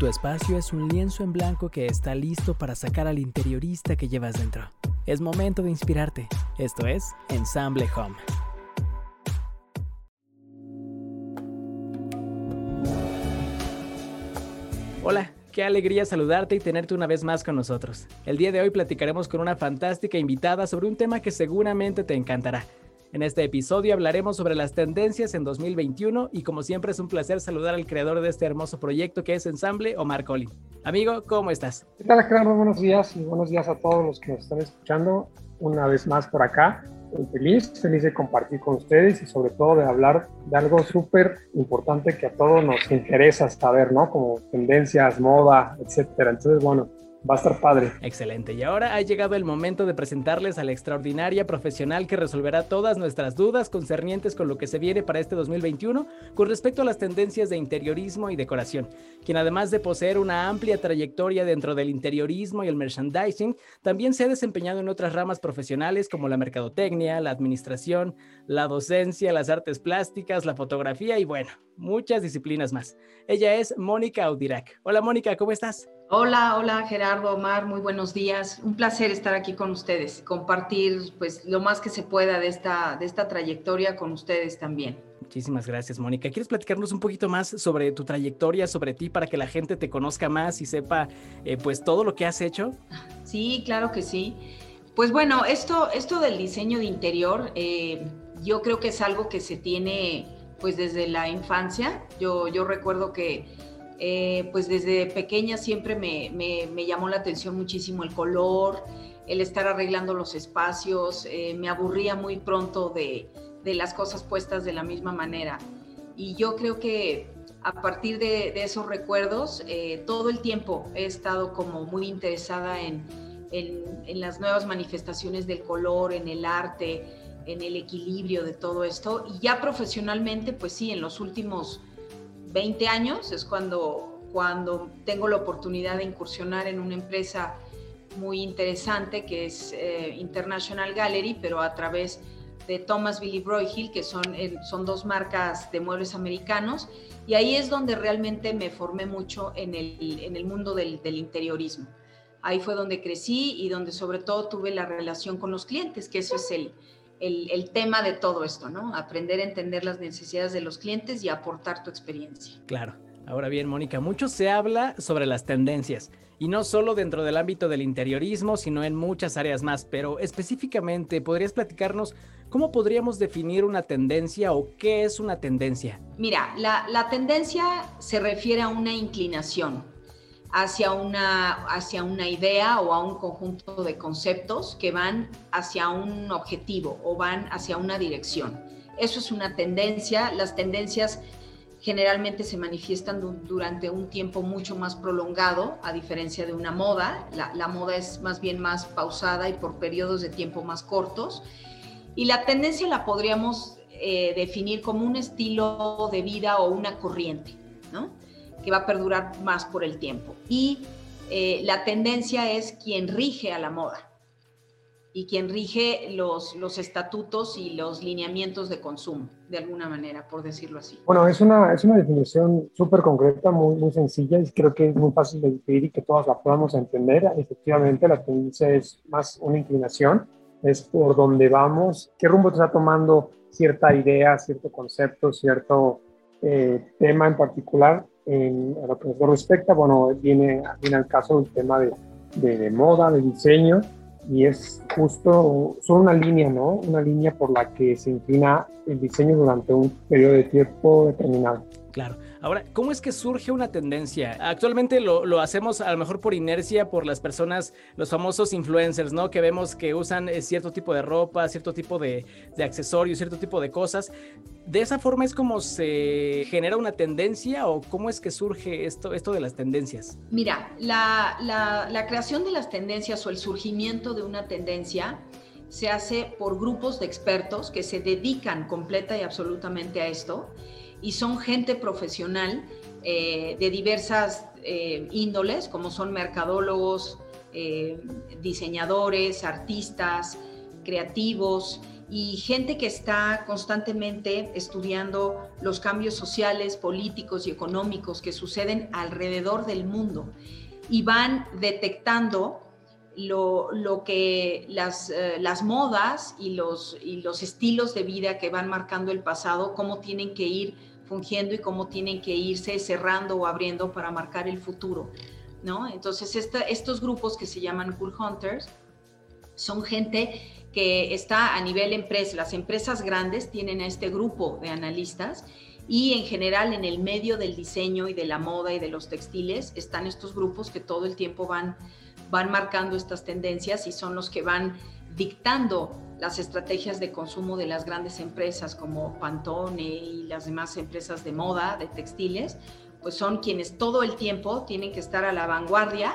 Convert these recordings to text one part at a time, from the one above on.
Tu espacio es un lienzo en blanco que está listo para sacar al interiorista que llevas dentro. Es momento de inspirarte. Esto es Ensamble Home. Hola, qué alegría saludarte y tenerte una vez más con nosotros. El día de hoy platicaremos con una fantástica invitada sobre un tema que seguramente te encantará. En este episodio hablaremos sobre las tendencias en 2021 y como siempre es un placer saludar al creador de este hermoso proyecto que es Ensamble, Omar Collin. Amigo, ¿cómo estás? ¿Qué tal, Gerardo? Buenos días y buenos días a todos los que nos están escuchando una vez más por acá. Feliz, feliz de compartir con ustedes y sobre todo de hablar de algo súper importante que a todos nos interesa saber, ¿no? Como tendencias, moda, etcétera. Entonces, bueno, Va a estar padre. Excelente. Y ahora ha llegado el momento de presentarles a la extraordinaria profesional que resolverá todas nuestras dudas concernientes con lo que se viene para este 2021 con respecto a las tendencias de interiorismo y decoración, quien además de poseer una amplia trayectoria dentro del interiorismo y el merchandising, también se ha desempeñado en otras ramas profesionales como la mercadotecnia, la administración, la docencia, las artes plásticas, la fotografía y bueno, muchas disciplinas más. Ella es Mónica Audirac. Hola Mónica, ¿cómo estás? Hola, hola Gerardo, Omar, muy buenos días. Un placer estar aquí con ustedes, compartir pues lo más que se pueda de esta, de esta trayectoria con ustedes también. Muchísimas gracias, Mónica. ¿Quieres platicarnos un poquito más sobre tu trayectoria, sobre ti, para que la gente te conozca más y sepa eh, pues todo lo que has hecho? Sí, claro que sí. Pues bueno, esto, esto del diseño de interior, eh, yo creo que es algo que se tiene pues desde la infancia. Yo, yo recuerdo que eh, pues desde pequeña siempre me, llamó la atención muchísimo el color, el estar arreglando los espacios, eh, me aburría muy pronto de, las cosas puestas de la misma manera. Y yo creo que a partir de, esos recuerdos, eh, todo el tiempo he estado como muy interesada en, en las nuevas manifestaciones del color, en el arte, en el equilibrio de todo esto. Y ya profesionalmente, pues sí, en los últimos 20 años es cuando, cuando tengo la oportunidad de incursionar en una empresa muy interesante que es eh, International Gallery, pero a través de Thomas Billy Broyhill, que son, son dos marcas de muebles americanos, y ahí es donde realmente me formé mucho en el, en el mundo del, del interiorismo. Ahí fue donde crecí y donde sobre todo tuve la relación con los clientes, que eso es el, el, tema de todo esto, ¿no? Aprender a entender las necesidades de los clientes y aportar tu experiencia. Claro. Ahora bien, Mónica, mucho se habla sobre las tendencias, y no solo dentro del ámbito del interiorismo, sino en muchas áreas más, pero específicamente, ¿podrías platicarnos cómo podríamos definir una tendencia o qué es una tendencia? Mira, la, la tendencia se refiere a una inclinación, hacia una, hacia una idea o a un conjunto de conceptos que van hacia un objetivo o van hacia una dirección. Eso es una tendencia. Las tendencias generalmente se manifiestan durante un tiempo mucho más prolongado, a diferencia de una moda. La, moda es más bien más pausada y por periodos de tiempo más cortos. Y la tendencia la podríamos eh, definir como un estilo de vida o una corriente, ¿no? Que va a perdurar más por el tiempo. Y eh, la tendencia es quien rige a la moda y quien rige los, los estatutos y los lineamientos de consumo, de alguna manera, por decirlo así. Bueno, es una, es una definición súper concreta, muy, muy sencilla y creo que es muy fácil de definir y que todas la podamos entender. Efectivamente, la tendencia es más una inclinación, es por donde vamos, qué rumbo está tomando cierta idea, cierto concepto, cierto eh, tema en particular en, lo que nos respecta, bueno, viene, viene al caso el tema de, de, moda, de diseño, y es justo, son una línea, ¿no? Una línea por la que se inclina el diseño durante un periodo de tiempo determinado. Claro. Ahora, ¿cómo es que surge una tendencia? Actualmente lo, hacemos a lo mejor por inercia por las personas, los famosos influencers, ¿no? Que vemos que usan eh, cierto tipo de ropa, cierto tipo de, accesorios, cierto tipo de cosas. ¿De esa forma es como se genera una tendencia o cómo es que surge esto, esto de las tendencias? Mira, la, la creación de las tendencias o el surgimiento de una tendencia se hace por grupos de expertos que se dedican completa y absolutamente a esto y son gente profesional eh, de diversas eh, índoles, como son mercadólogos, eh, diseñadores, artistas, creativos, y gente que está constantemente estudiando los cambios sociales, políticos y económicos que suceden alrededor del mundo y van detectando lo, que las, las modas y los, y los estilos de vida que van marcando el pasado, cómo tienen que ir fungiendo y cómo tienen que irse cerrando o abriendo para marcar el futuro. ¿no? Entonces, estos grupos que se llaman Cool Hunters son gente que está a nivel empresa. Las empresas grandes tienen a este grupo de analistas y en general en el medio del diseño y de la moda y de los textiles están estos grupos que todo el tiempo van, van marcando estas tendencias y son los que van dictando las estrategias de consumo de las grandes empresas como Pantone y las demás empresas de moda, de textiles, pues son quienes todo el tiempo tienen que estar a la vanguardia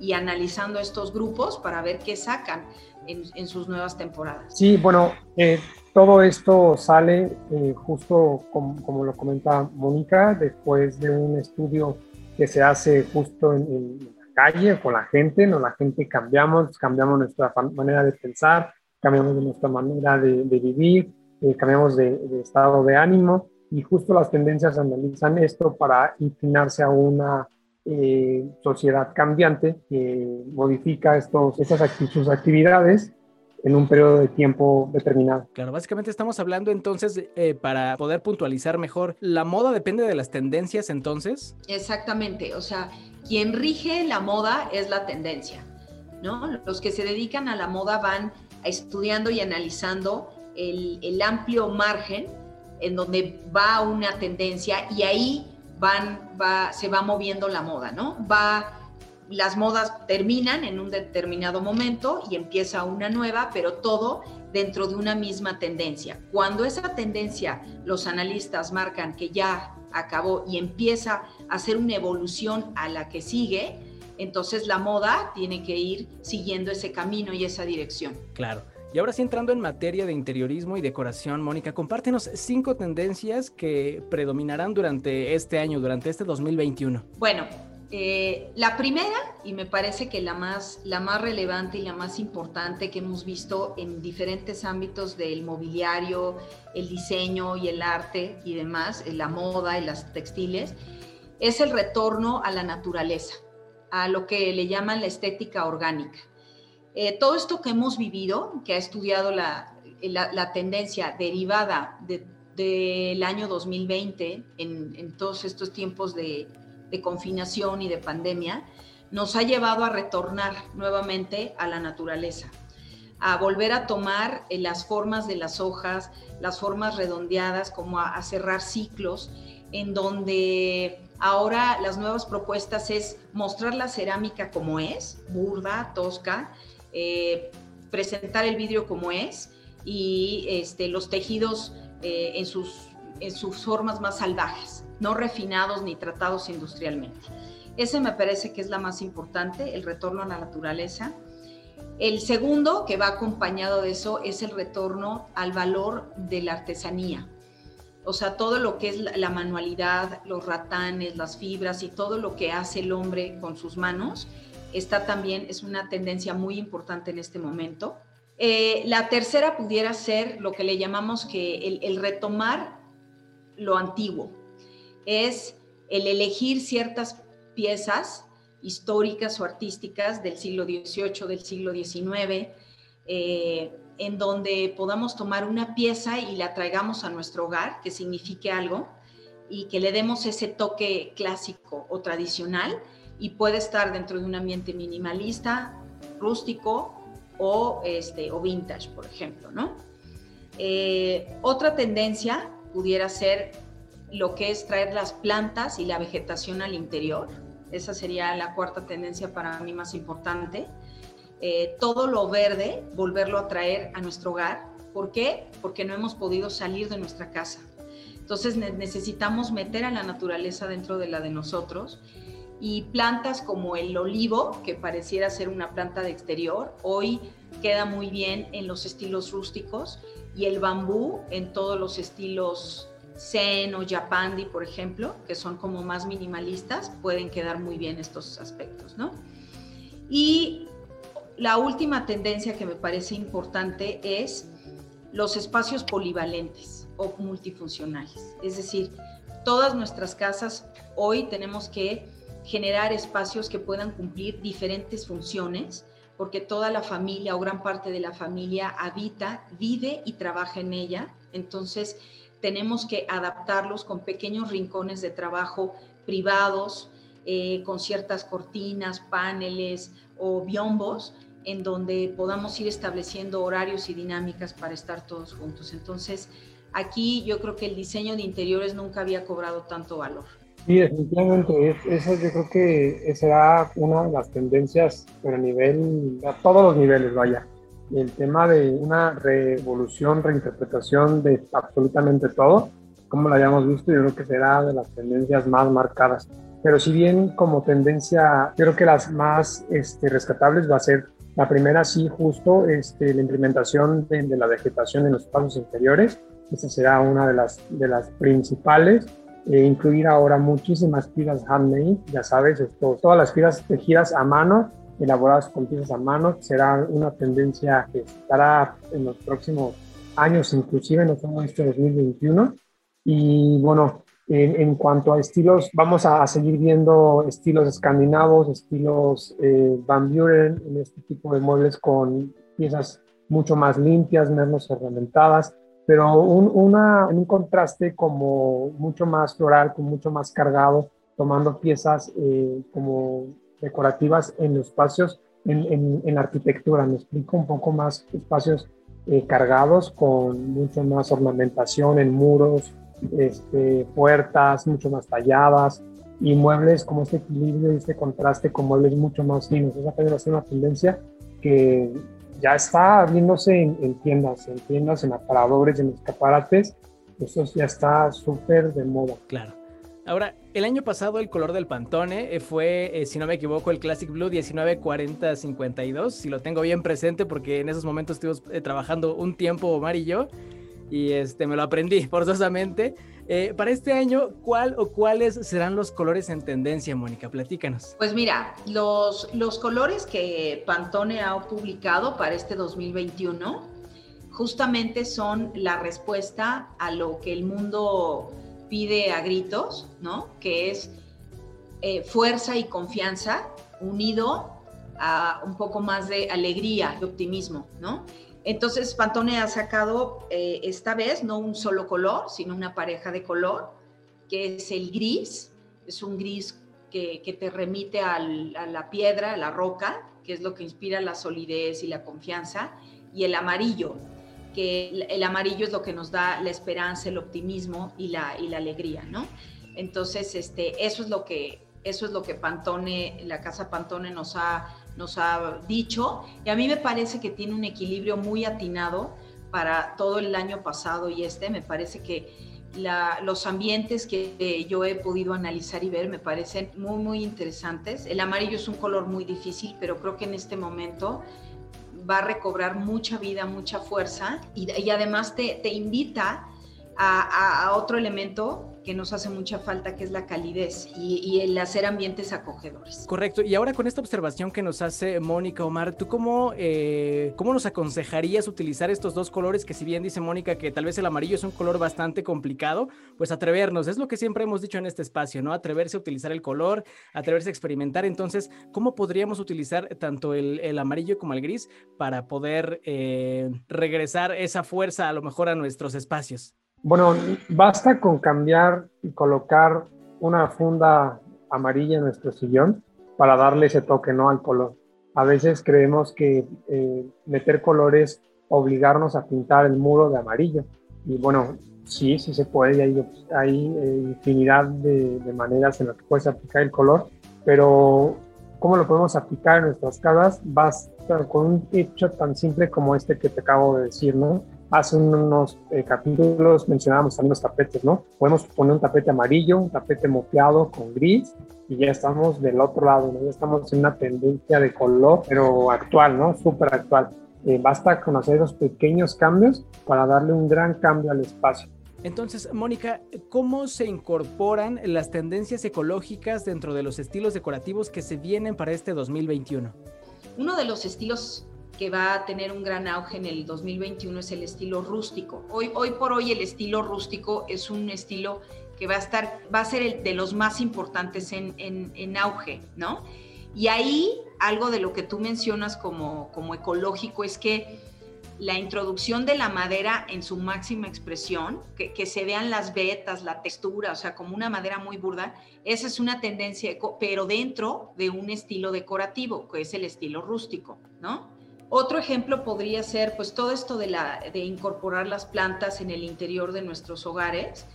y analizando estos grupos para ver qué sacan en, sus nuevas temporadas. Sí, bueno, eh, todo esto sale eh, justo como, lo comenta Mónica, después de un estudio que se hace justo en, la calle con la gente, ¿no? La gente cambiamos, cambiamos nuestra manera de pensar, cambiamos nuestra manera de, vivir, eh, cambiamos de, de, estado de ánimo y justo las tendencias analizan esto para inclinarse a una eh, sociedad cambiante que modifica estos, estas sus actividades en un periodo de tiempo determinado. Claro, básicamente estamos hablando entonces, eh, para poder puntualizar mejor, ¿la moda depende de las tendencias entonces? Exactamente, o sea, quien rige la moda es la tendencia, ¿no? Los que se dedican a la moda van estudiando y analizando el, amplio margen en donde va una tendencia y ahí va, se va moviendo la moda, ¿no? Va, las modas terminan en un determinado momento y empieza una nueva, pero todo dentro de una misma tendencia. Cuando esa tendencia los analistas marcan que ya acabó y empieza a hacer una evolución a la que sigue, entonces la moda tiene que ir siguiendo ese camino y esa dirección. Claro. Y ahora sí entrando en materia de interiorismo y decoración, Mónica, compártenos cinco tendencias que predominarán durante este año, durante este 2021. Bueno, eh, la primera, y me parece que la más, la más relevante y la más importante que hemos visto en diferentes ámbitos del mobiliario, el diseño y el arte y demás, la moda y las textiles, es el retorno a la naturaleza, a lo que le llaman la estética orgánica. Eh, todo esto que hemos vivido, que ha estudiado la, tendencia derivada del año 2020 en, todos estos tiempos de, confinación y de pandemia, nos ha llevado a retornar nuevamente a la naturaleza, a volver a tomar eh, las formas de las hojas, las formas redondeadas, como a cerrar ciclos, en donde ahora las nuevas propuestas es mostrar la cerámica como es, burda, tosca, eh, presentar el vidrio como es y este, los tejidos eh, en, sus, en sus formas más salvajes, no refinados ni tratados industrialmente. Ese me parece que es la más importante, el retorno a la naturaleza. El segundo, que va acompañado de eso, es el retorno al valor de la artesanía. O sea, todo lo que es la manualidad, los ratanes, las fibras y todo lo que hace el hombre con sus manos, está también, es una tendencia muy importante en este momento. Eh, la tercera pudiera ser lo que le llamamos que el, retomar lo antiguo, es el elegir ciertas piezas históricas o artísticas del siglo XVIII, del siglo XIX, en donde podamos tomar una pieza y la traigamos a nuestro hogar, que signifique algo, y que le demos ese toque clásico o tradicional, y puede estar dentro de un ambiente minimalista, rústico o, este, o vintage, por ejemplo, ¿no? Eh, otra tendencia pudiera ser lo que es traer las plantas y la vegetación al interior. Esa sería la cuarta tendencia para mí más importante. Eh, todo lo verde, volverlo a traer a nuestro hogar. ¿Por qué? Porque no hemos podido salir de nuestra casa. Entonces necesitamos meter a la naturaleza dentro de la de nosotros y plantas como el olivo, que pareciera ser una planta de exterior, hoy queda muy bien en los estilos rústicos, y el bambú en todos los estilos zen o japandi, por ejemplo, que son como más minimalistas, pueden quedar muy bien estos aspectos, ¿no? Y la última tendencia que me parece importante es los espacios polivalentes o multifuncionales. Es decir, todas nuestras casas hoy tenemos que generar espacios que puedan cumplir diferentes funciones, porque toda la familia o gran parte de la familia habita, vive y trabaja en ella. Entonces, tenemos que adaptarlos con pequeños rincones de trabajo privados, eh, con ciertas cortinas, paneles o biombos, en donde podamos ir estableciendo horarios y dinámicas para estar todos juntos. Entonces, aquí yo creo que el diseño de interiores nunca había cobrado tanto valor. Sí, definitivamente, eso yo creo que será una de las tendencias, pero a nivel, a todos los niveles, vaya. El tema de una revolución, reinterpretación de absolutamente todo, como lo hayamos visto, yo creo que será de las tendencias más marcadas. Pero si bien como tendencia, creo que las más este, rescatables va a ser la primera, sí, justo este, la implementación de, la vegetación en los espacios interiores. Esa será una de las, de las principales. E incluir ahora muchísimas piezas handmade, ya sabes, esto, todas las piezas tejidas a mano, elaboradas con piezas a mano, será una tendencia que estará en los próximos años, inclusive no solo este 2021. Y bueno, en, cuanto a estilos, vamos a, seguir viendo estilos escandinavos, estilos eh, Van Buren, en este tipo de muebles con piezas mucho más limpias, menos ornamentadas, pero un, una, un contraste como mucho más floral, con mucho más cargado, tomando piezas eh, como decorativas en espacios, en, en, arquitectura. Me explico un poco más espacios eh, cargados con mucho más ornamentación en muros, este, puertas mucho más talladas y muebles como este equilibrio y este contraste con muebles mucho más finos. Esa puede ser una tendencia que ya está viéndose en, tiendas, en tiendas, en aparadores, en escaparates. Eso ya está súper de moda. Claro. Ahora, el año pasado el color del Pantone eh, fue, eh, si no me equivoco, el Classic Blue 1940-52, si lo tengo bien presente porque en esos momentos estuvimos eh, trabajando un tiempo Omar y yo y este, me lo aprendí forzosamente. Eh, para este año, ¿cuál o cuáles serán los colores en tendencia, Mónica? Platícanos. Pues mira, los, los colores que Pantone ha publicado para este 2021 justamente son la respuesta a lo que el mundo pide a gritos, ¿no? Que es eh, fuerza y confianza unido a un poco más de alegría y optimismo, ¿no? Entonces Pantone ha sacado eh, esta vez no un solo color, sino una pareja de color, que es el gris, es un gris que, te remite a la piedra, a la roca, que es lo que inspira la solidez y la confianza, y el amarillo, que el, amarillo es lo que nos da la esperanza, el optimismo y la, y la alegría, ¿no? Entonces, este, eso es lo que, eso es lo que Pantone, la casa Pantone nos ha nos ha dicho, y a mí me parece que tiene un equilibrio muy atinado para todo el año pasado y este, me parece que los ambientes que yo he podido analizar y ver me parecen muy, muy interesantes. El amarillo es un color muy difícil, pero creo que en este momento va a recobrar mucha vida, mucha fuerza y, además te, te invita a, otro elemento que nos hace mucha falta, que es la calidez y, el hacer ambientes acogedores. Correcto. Y ahora con esta observación que nos hace Mónica Omar, ¿tú cómo, eh, cómo nos aconsejarías utilizar estos dos colores? Que si bien dice Mónica que tal vez el amarillo es un color bastante complicado, pues atrevernos, es lo que siempre hemos dicho en este espacio, ¿no? Atreverse a utilizar el color, atreverse a experimentar. Entonces, ¿cómo podríamos utilizar tanto el, amarillo como el gris para poder eh, regresar esa fuerza a lo mejor a nuestros espacios? Bueno, basta con cambiar y colocar una funda amarilla en nuestro sillón para darle ese toque, ¿no? Al color. A veces creemos que eh, meter colores, obligarnos a pintar el muro de amarillo. Y bueno, sí, sí se puede, hay, hay eh, infinidad de, de, maneras en las que puedes aplicar el color, pero ¿cómo lo podemos aplicar en nuestras casas? Basta con un hecho tan simple como este que te acabo de decir, ¿no? Hace unos eh, capítulos mencionábamos también los tapetes, ¿no? Podemos poner un tapete amarillo, un tapete moteado con gris y ya estamos del otro lado, ¿no? Ya estamos en una tendencia de color, pero actual, ¿no? Súper actual. Eh, basta con hacer esos pequeños cambios para darle un gran cambio al espacio. Entonces, Mónica, ¿cómo se incorporan las tendencias ecológicas dentro de los estilos decorativos que se vienen para este 2021? Uno de los estilos que va a tener un gran auge en el 2021 es el estilo rústico. Hoy, hoy por hoy el estilo rústico es un estilo que va a estar, va a ser de los más importantes en, en, auge, ¿no? Y ahí algo de lo que tú mencionas como, como ecológico es que la introducción de la madera en su máxima expresión, que, que, se vean las vetas, la textura, o sea, como una madera muy burda, esa es una tendencia, pero dentro de un estilo decorativo, que es el estilo rústico, ¿no? Otro ejemplo podría ser pues todo esto de, incorporar las plantas en el interior de nuestros hogares,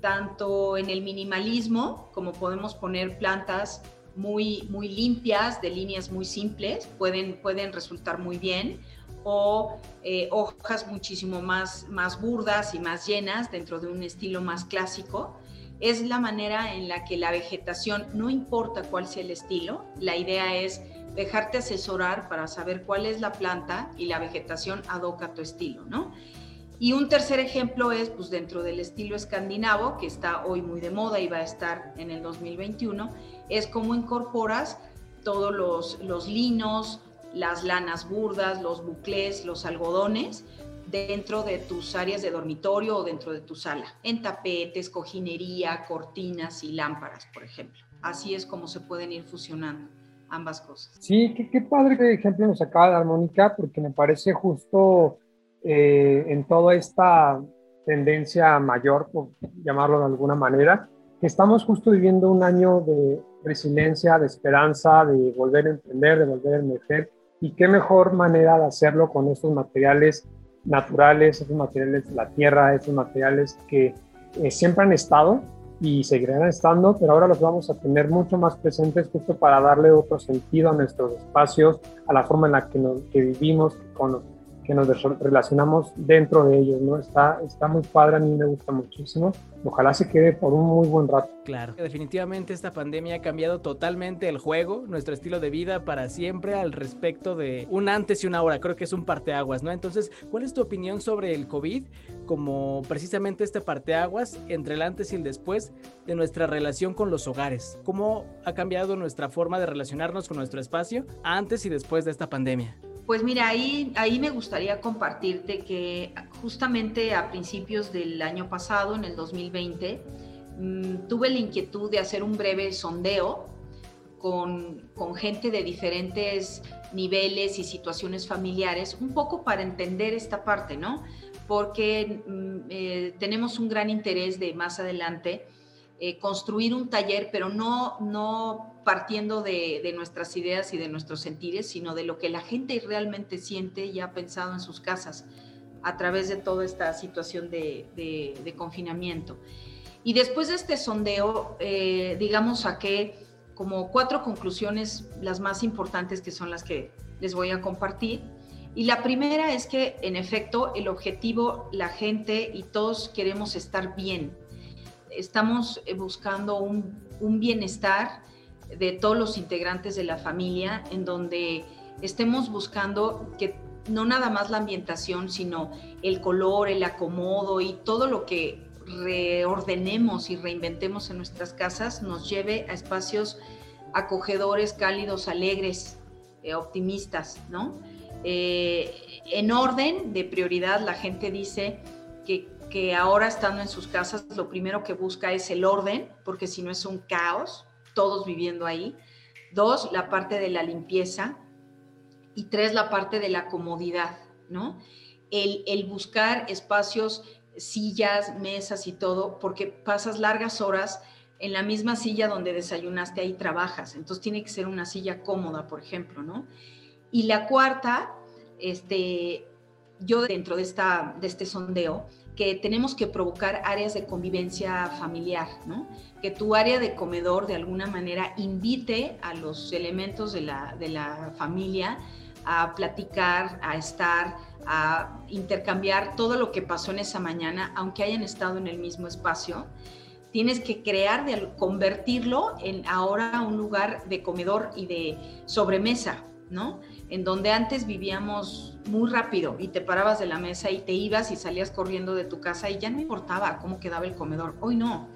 tanto en el minimalismo, como podemos poner plantas muy, muy limpias, de líneas muy simples, pueden, pueden resultar muy bien, o eh, hojas muchísimo más, más burdas y más llenas dentro de un estilo más clásico. Es la manera en la que la vegetación, no importa cuál sea el estilo, la idea es dejarte asesorar para saber cuál es la planta y la vegetación adoca tu estilo, ¿no? Y un tercer ejemplo es, pues dentro del estilo escandinavo, que está hoy muy de moda y va a estar en el 2021, es cómo incorporas todos los, los linos, las lanas burdas, los buclés, los algodones dentro de tus áreas de dormitorio o dentro de tu sala, en tapetes, cojinería, cortinas y lámparas, por ejemplo. Así es como se pueden ir fusionando ambas cosas. Sí, qué, padre ejemplo nos acaba de dar Mónica, porque me parece justo eh, en toda esta tendencia mayor, por llamarlo de alguna manera, que estamos justo viviendo un año de resiliencia, de esperanza, de volver a emprender, de volver a emerger. Y qué mejor manera de hacerlo con estos materiales naturales, estos materiales de la tierra, estos materiales que eh, siempre han estado y seguirán estando, pero ahora los vamos a tener mucho más presentes justo para darle otro sentido a nuestros espacios, a la forma en la que, nos, que vivimos, con que nos relacionamos dentro de ellos, ¿no? Está, está muy padre, a mí me gusta muchísimo. Ojalá se quede por un muy buen rato. Claro, definitivamente esta pandemia ha cambiado totalmente el juego, nuestro estilo de vida para siempre al respecto de un antes y una hora. Creo que es un parteaguas, ¿no? Entonces, ¿cuál es tu opinión sobre el COVID como precisamente este parteaguas entre el antes y el después de nuestra relación con los hogares? ¿Cómo ha cambiado nuestra forma de relacionarnos con nuestro espacio antes y después de esta pandemia? Pues mira, ahí, ahí me gustaría compartirte que justamente a principios del año pasado, en el 2020, mm, tuve la inquietud de hacer un breve sondeo con, con, gente de diferentes niveles y situaciones familiares, un poco para entender esta parte, ¿no? Porque mm, eh, tenemos un gran interés de más adelante eh, construir un taller, pero no, no partiendo de, nuestras ideas y de nuestros sentires, sino de lo que la gente realmente siente y ha pensado en sus casas a través de toda esta situación de, confinamiento. Y después de este sondeo, eh, digamos, saqué como cuatro conclusiones, las más importantes que son las que les voy a compartir. Y la primera es que, en efecto, el objetivo, la gente y todos queremos estar bien, estamos eh, buscando un, bienestar de todos los integrantes de la familia, en donde estemos buscando que no nada más la ambientación, sino el color, el acomodo y todo lo que reordenemos y reinventemos en nuestras casas nos lleve a espacios acogedores, cálidos, alegres, eh, optimistas, ¿no? Eh, en orden de prioridad, la gente dice que que ahora estando en sus casas lo primero que busca es el orden, porque si no es un caos, todos viviendo ahí. Dos, la parte de la limpieza. Y tres, la parte de la comodidad, ¿no? El, el buscar espacios, sillas, mesas y todo, porque pasas largas horas en la misma silla donde desayunaste, ahí trabajas. Entonces tiene que ser una silla cómoda, por ejemplo, ¿no? Y la cuarta, este, yo dentro de, esta, de este sondeo, que tenemos que provocar áreas de convivencia familiar, ¿no? Que tu área de comedor de alguna manera invite a los elementos de la, de la familia a platicar, a estar, a intercambiar todo lo que pasó en esa mañana, aunque hayan estado en el mismo espacio. Tienes que crear, de, convertirlo en ahora un lugar de comedor y de sobremesa, ¿no? En donde antes vivíamos muy rápido y te parabas de la mesa y te ibas y salías corriendo de tu casa y ya no importaba cómo quedaba el comedor. Hoy no.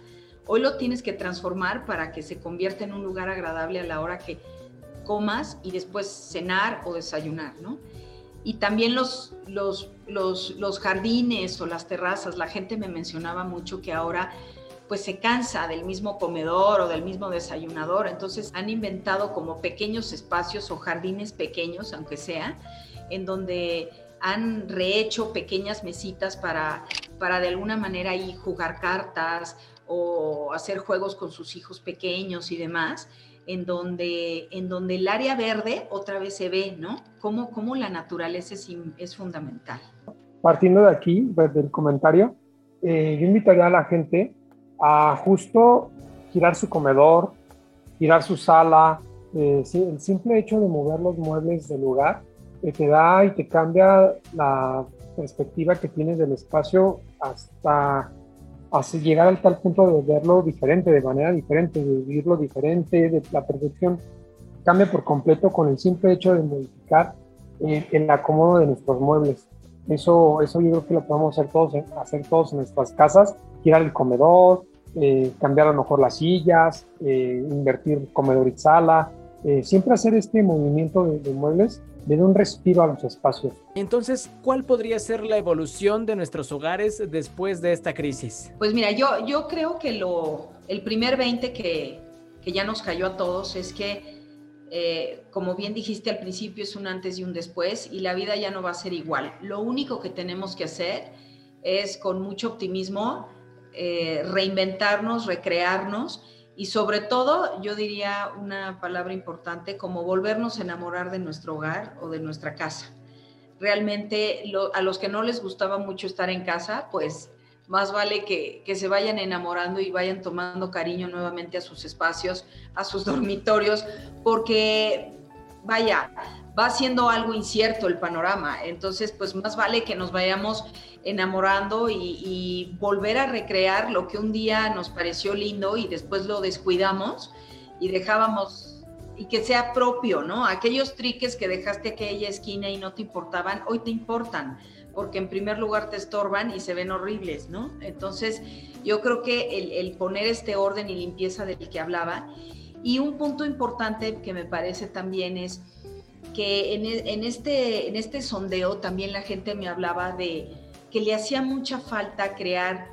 Hoy lo tienes que transformar para que se convierta en un lugar agradable a la hora que comas y después cenar o desayunar, ¿no? y también los, los, los, jardines o las terrazas. La gente me mencionaba mucho que ahora pues se cansa del mismo comedor o del mismo desayunador. Entonces han inventado como pequeños espacios o jardines pequeños, aunque sea, en donde han rehecho pequeñas mesitas para, para de alguna manera ahí jugar cartas o hacer juegos con sus hijos pequeños y demás en donde, en donde el área verde otra vez se ve, ¿no? Cómo, cómo la naturaleza es, es, fundamental. Partiendo de aquí, pues, del comentario, eh, yo invitaría a la gente a justo girar su comedor, girar su sala, eh, el simple hecho de mover los muebles del lugar eh, te da y te cambia la perspectiva que tienes del espacio hasta así llegar al tal punto de verlo diferente, de manera diferente, de vivirlo diferente, de la percepción cambia por completo con el simple hecho de modificar el acomodo de nuestros muebles. Eso, eso yo creo que lo podemos hacer todos, hacer todos en nuestras casas, girar el comedor, eh, cambiar a lo mejor las sillas, eh, invertir comedor y sala, siempre hacer este movimiento de, de muebles le da un respiro a los espacios. Entonces, ¿cuál podría ser la evolución de nuestros hogares después de esta crisis? Pues mira, yo, yo creo que lo, el primer 20 que, que ya nos cayó a todos es que, eh, como bien dijiste al principio, es un antes y un después y la vida ya no va a ser igual. Lo único que tenemos que hacer es con mucho optimismo eh, reinventarnos, recrearnos y sobre todo, yo diría una palabra importante como volvernos a enamorar de nuestro hogar o de nuestra casa. Realmente a los que no les gustaba mucho estar en casa, pues más vale que, que, se vayan enamorando y vayan tomando cariño nuevamente a sus espacios, a sus dormitorios, porque vaya, va siendo algo incierto el panorama. Entonces, pues más vale que nos vayamos enamorando y, volver a recrear lo que un día nos pareció lindo y después lo descuidamos y dejábamos y que sea propio, ¿no? Aquellos triques que dejaste aquella esquina y no te importaban, hoy te importan, porque en primer lugar te estorban y se ven horribles, ¿no? Entonces, yo creo que el, el poner este orden y limpieza del que hablaba, y un punto importante que me parece también es que en, en, este, en este sondeo también la gente me hablaba de que le hacía mucha falta crear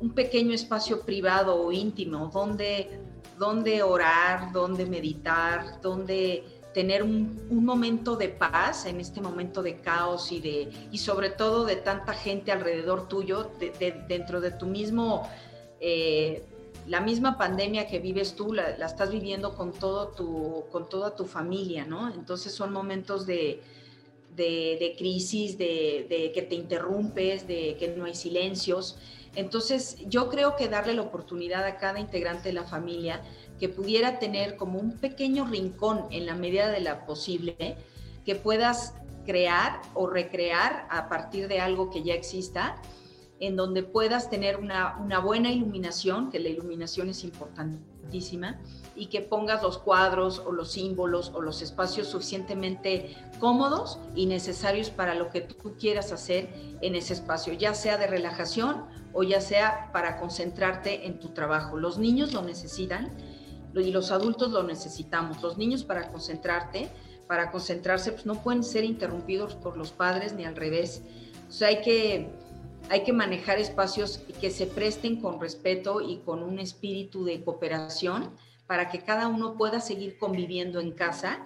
un pequeño espacio privado o íntimo donde, donde orar, donde meditar, donde tener un, un, momento de paz en este momento de caos y, de, y sobre todo de tanta gente alrededor tuyo, de, dentro de tu mismo, eh, la misma pandemia que vives tú, la, estás viviendo con, todo tu, con toda tu familia, ¿no? Entonces son momentos de, de, crisis, de, que te interrumpes, de que no hay silencios. Entonces, yo creo que darle la oportunidad a cada integrante de la familia que pudiera tener como un pequeño rincón en la medida de la posible, que puedas crear o recrear a partir de algo que ya exista, en donde puedas tener una, una buena iluminación, que la iluminación es importantísima, y que pongas los cuadros o los símbolos o los espacios suficientemente cómodos y necesarios para lo que tú quieras hacer en ese espacio, ya sea de relajación o ya sea para concentrarte en tu trabajo. Los niños lo necesitan y los adultos lo necesitamos. Los niños para concentrarte, para concentrarse, pues no pueden ser interrumpidos por los padres ni al revés. O sea, hay que, hay que manejar espacios que se presten con respeto y con un espíritu de cooperación para que cada uno pueda seguir conviviendo en casa,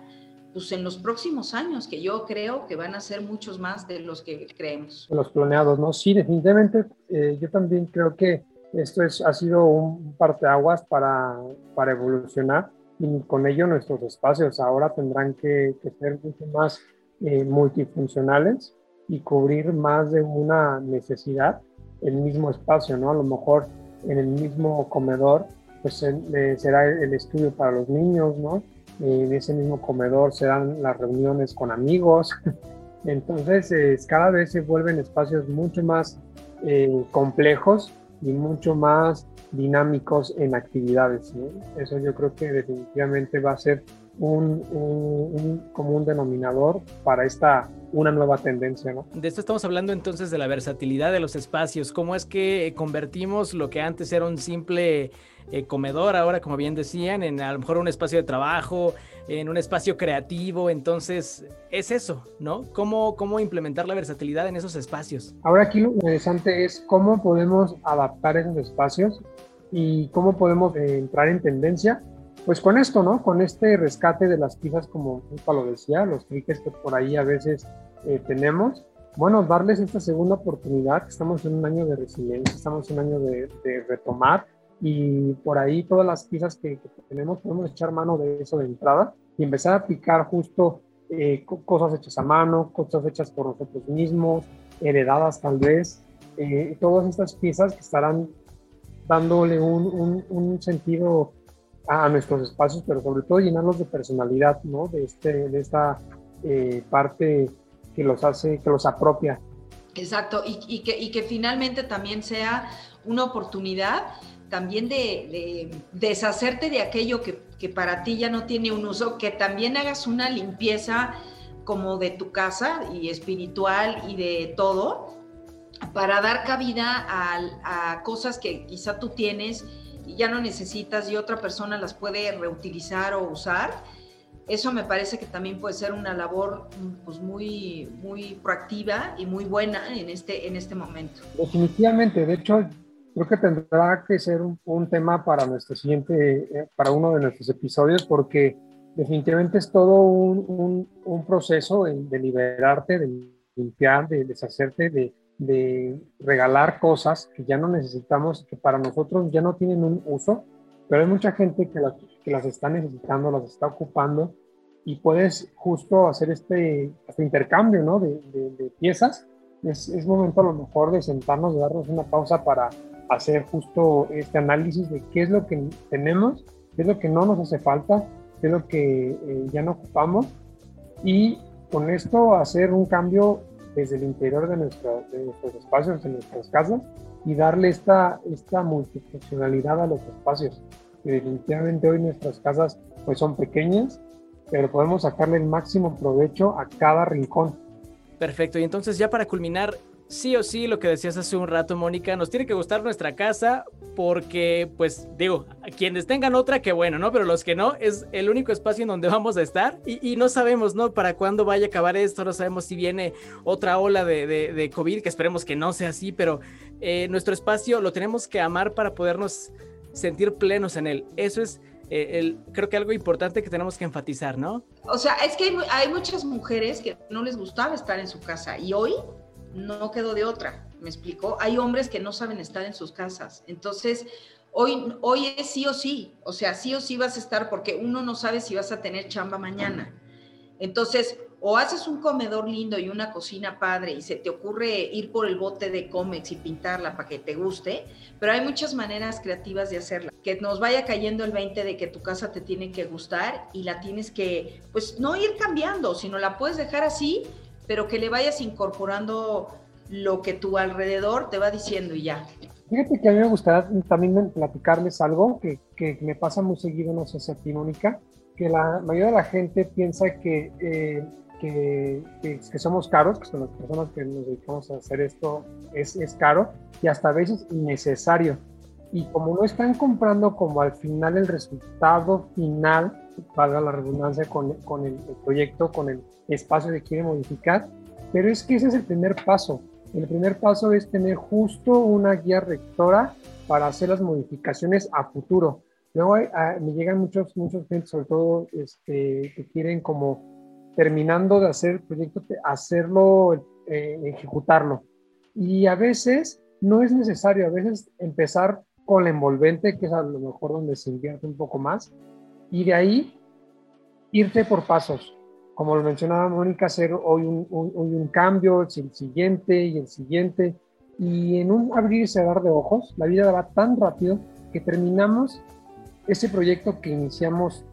pues en los próximos años, que yo creo que van a ser muchos más de los que creemos. Los planeados, ¿no? Sí, definitivamente, eh, yo también creo que esto es, ha sido un parteaguas para, para evolucionar y con ello nuestros espacios ahora tendrán que, ser mucho más eh, multifuncionales y cubrir más de una necesidad el mismo espacio, ¿no? A lo mejor en el mismo comedor pues eh, será el estudio para los niños, ¿no? En ese mismo comedor serán las reuniones con amigos. Entonces, cada vez se vuelven espacios mucho más eh, complejos y mucho más dinámicos en actividades. Eso yo creo que definitivamente va a ser un, un, común denominador para esta una nueva tendencia. ¿no? De esto estamos hablando entonces de la versatilidad de los espacios, cómo es que convertimos lo que antes era un simple eh, comedor ahora, como bien decían, en a lo mejor un espacio de trabajo, en un espacio creativo. Entonces, es eso, ¿no? ¿Cómo, cómo implementar la versatilidad en esos espacios? Ahora aquí lo interesante es cómo podemos adaptar esos espacios y cómo podemos eh, entrar en tendencia. Pues con esto, ¿no? Con este rescate de las piezas, como lo decía, los cliques que por ahí a veces eh, tenemos, bueno, darles esta segunda oportunidad. Estamos en un año de resiliencia, estamos en un año de, retomar y por ahí todas las piezas que, tenemos podemos echar mano de eso de entrada y empezar a aplicar justo eh, cosas hechas a mano, cosas hechas por nosotros mismos, heredadas tal vez, eh, todas estas piezas que estarán dándole un, sentido a, nuestros espacios, pero sobre todo llenarlos de personalidad, ¿no? De, este, de esta eh, parte que los hace, que los apropia. Exacto, y, que, y que finalmente también sea una oportunidad también de, deshacerte de aquello que, que, para ti ya no tiene un uso, que también hagas una limpieza como de tu casa y espiritual y de todo, para dar cabida a, a cosas que quizá tú tienes ya no necesitas y otra persona las puede reutilizar o usar eso me parece que también puede ser una labor pues, muy, muy proactiva y muy buena en este, en este momento. Definitivamente, de hecho, creo que tendrá que ser un, tema para nuestro siguiente, eh, para uno de nuestros episodios, porque definitivamente es todo un, un, proceso de, liberarte, de limpiar, de deshacerte, de, de regalar cosas que ya no necesitamos, que para nosotros ya no tienen un uso, pero hay mucha gente que las, que las está necesitando, las está ocupando y puedes justo hacer este, este intercambio ¿no? de, de, piezas. Es, es, momento a lo mejor de sentarnos, de darnos una pausa para hacer justo este análisis de qué es lo que tenemos, qué es lo que no nos hace falta, qué es lo que eh, ya no ocupamos y con esto hacer un cambio desde el interior de, nuestro, de nuestros espacios, de nuestras casas y darle esta, esta multifuncionalidad a los espacios. Que definitivamente hoy nuestras casas pues son pequeñas, pero podemos sacarle el máximo provecho a cada rincón. Perfecto, y entonces ya para culminar, sí o sí, lo que decías hace un rato, Mónica, nos tiene que gustar nuestra casa porque, pues, digo, quienes tengan otra, que bueno, ¿no? Pero los que no, es el único espacio en donde vamos a estar y, no sabemos, ¿no? Para cuándo vaya a acabar esto, no sabemos si viene otra ola de, COVID, que esperemos que no sea así, pero eh, nuestro espacio lo tenemos que amar para podernos sentir plenos en él. Eso es eh, el, creo que algo importante que tenemos que enfatizar, ¿no? O sea, es que hay, hay, muchas mujeres que no les gustaba estar en su casa y hoy no quedó de otra, ¿me explicó? Hay hombres que no saben estar en sus casas. Entonces, hoy, hoy es sí o sí, o sea, sí o sí vas a estar porque uno no sabe si vas a tener chamba mañana. Entonces, o haces un comedor lindo y una cocina padre y se te ocurre ir por el bote de cómics y pintarla para que te guste, pero hay muchas maneras creativas de hacerla. Que nos vaya cayendo el 20 de que tu casa te tiene que gustar y la tienes que, pues no ir cambiando, sino la puedes dejar así, pero que le vayas incorporando lo que tu alrededor te va diciendo y ya. Fíjate que a mí me gustaría también platicarles algo que, que me pasa muy seguido, no sé si a ti, Mónica, que la mayoría de la gente piensa que eh, que, que, somos caros, que son las personas que nos dedicamos a hacer esto, es, es caro y hasta a veces innecesario. Y como no están comprando como al final el resultado final, valga la redundancia, con, con el, proyecto, con el espacio que quiere modificar, pero es que ese es el primer paso. El primer paso es tener justo una guía rectora para hacer las modificaciones a futuro. Luego ah, me llegan muchos, muchos clientes, sobre todo este, que quieren como terminando de hacer el proyecto, hacerlo, eh, ejecutarlo. Y a veces no es necesario, a veces empezar con la envolvente, que es a lo mejor donde se invierte un poco más, y de ahí irte por pasos. Como lo mencionaba Mónica, hacer hoy un, un, cambio, el siguiente y el siguiente. Y en un abrir y cerrar de ojos, la vida va tan rápido que terminamos ese proyecto que iniciamos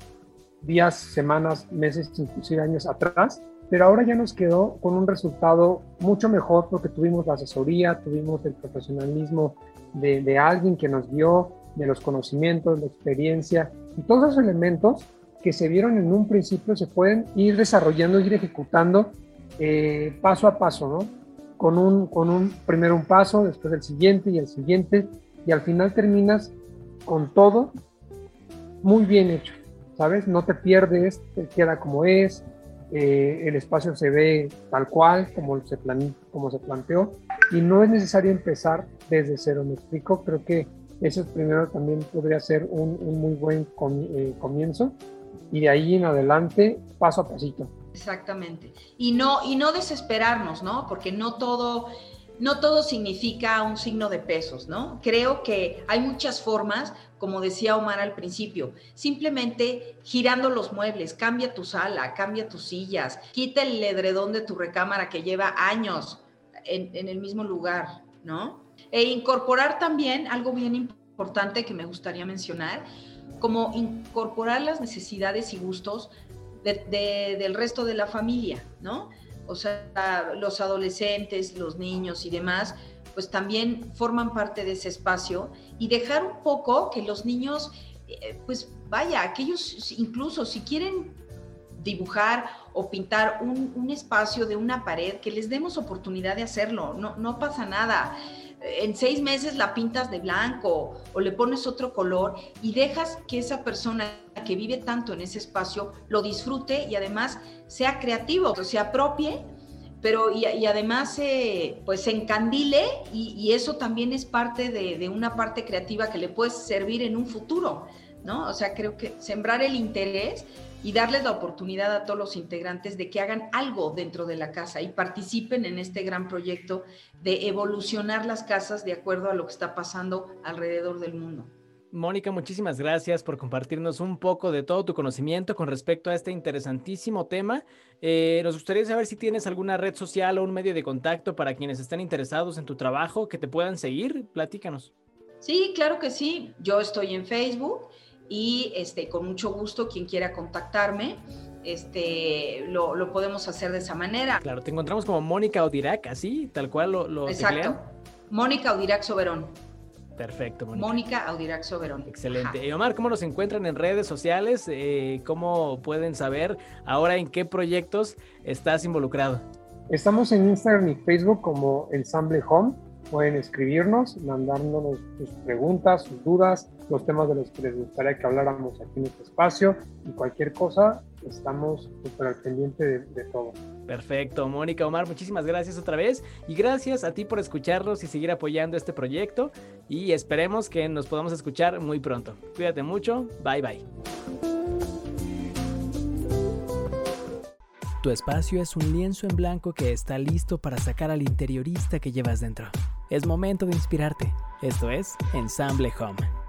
días, semanas, meses, inclusive años atrás, pero ahora ya nos quedó con un resultado mucho mejor porque tuvimos la asesoría, tuvimos el profesionalismo de, alguien que nos dio, de los conocimientos, la experiencia y todos esos elementos que se vieron en un principio se pueden ir desarrollando, ir ejecutando eh, paso a paso, ¿no? Con un, con un primero un paso, después el siguiente y el siguiente, y al final terminas con todo muy bien hecho, ¿sabes? No te pierdes, te queda como es, eh, el espacio se ve tal cual, como se, como se planteó, y no es necesario empezar desde cero, me explico, creo que eso primero también podría ser un, muy buen eh, comienzo, y de ahí en adelante, paso a pasito. Exactamente. Y no, y no desesperarnos, ¿no? Porque no todo no todo significa un signo de pesos, ¿no? Creo que hay muchas formas, como decía Omar al principio, simplemente girando los muebles, cambia tu sala, cambia tus sillas, quita el edredón de tu recámara que lleva años en, el mismo lugar, ¿no? E incorporar también algo bien importante que me gustaría mencionar, como incorporar las necesidades y gustos del resto de la familia, ¿no? o sea, los adolescentes, los niños y demás, pues también forman parte de ese espacio y dejar un poco que los niños, eh, pues vaya, aquellos incluso si quieren dibujar o pintar un, espacio de una pared, que les demos oportunidad de hacerlo, no, no pasa nada. En seis meses la pintas de blanco o le pones otro color y dejas que esa persona que vive tanto en ese espacio lo disfrute y además sea creativo, se apropie, pero y, además pues se encandile y, eso también es parte de, de, una parte creativa que le puede servir en un futuro, ¿no? O sea, creo que sembrar el interés y darles la oportunidad a todos los integrantes de que hagan algo dentro de la casa y participen en este gran proyecto de evolucionar las casas de acuerdo a lo que está pasando alrededor del mundo. Mónica, muchísimas gracias por compartirnos un poco de todo tu conocimiento con respecto a este interesantísimo tema. Eh, nos gustaría saber si tienes alguna red social o un medio de contacto para quienes estén interesados en tu trabajo, que te puedan seguir. Platícanos. Sí, claro que sí. Yo estoy en Facebook y este, con mucho gusto quien quiera contactarme. Este, lo, podemos hacer de esa manera. Claro, te encontramos como Mónica Odirac, así, tal cual lo, lo Exacto. Mónica Odirac Soberón. Perfecto, Mónica. Mónica Audirac Soberón. Excelente. Y Omar, ¿cómo nos encuentran en redes sociales? Eh, ¿Cómo pueden saber ahora en qué proyectos estás involucrado? Estamos en Instagram y Facebook como Ensamble Home. Pueden escribirnos, mandándonos sus preguntas, sus dudas, los temas de los que les gustaría que habláramos aquí en este espacio y cualquier cosa, estamos súper al pendiente de todo. Perfecto, Mónica Omar, muchísimas gracias otra vez y gracias a ti por escucharnos y seguir apoyando este proyecto y esperemos que nos podamos escuchar muy pronto. Cuídate mucho, bye bye. Tu espacio es un lienzo en blanco que está listo para sacar al interiorista que llevas dentro. Es momento de inspirarte. Esto es Ensamble Home.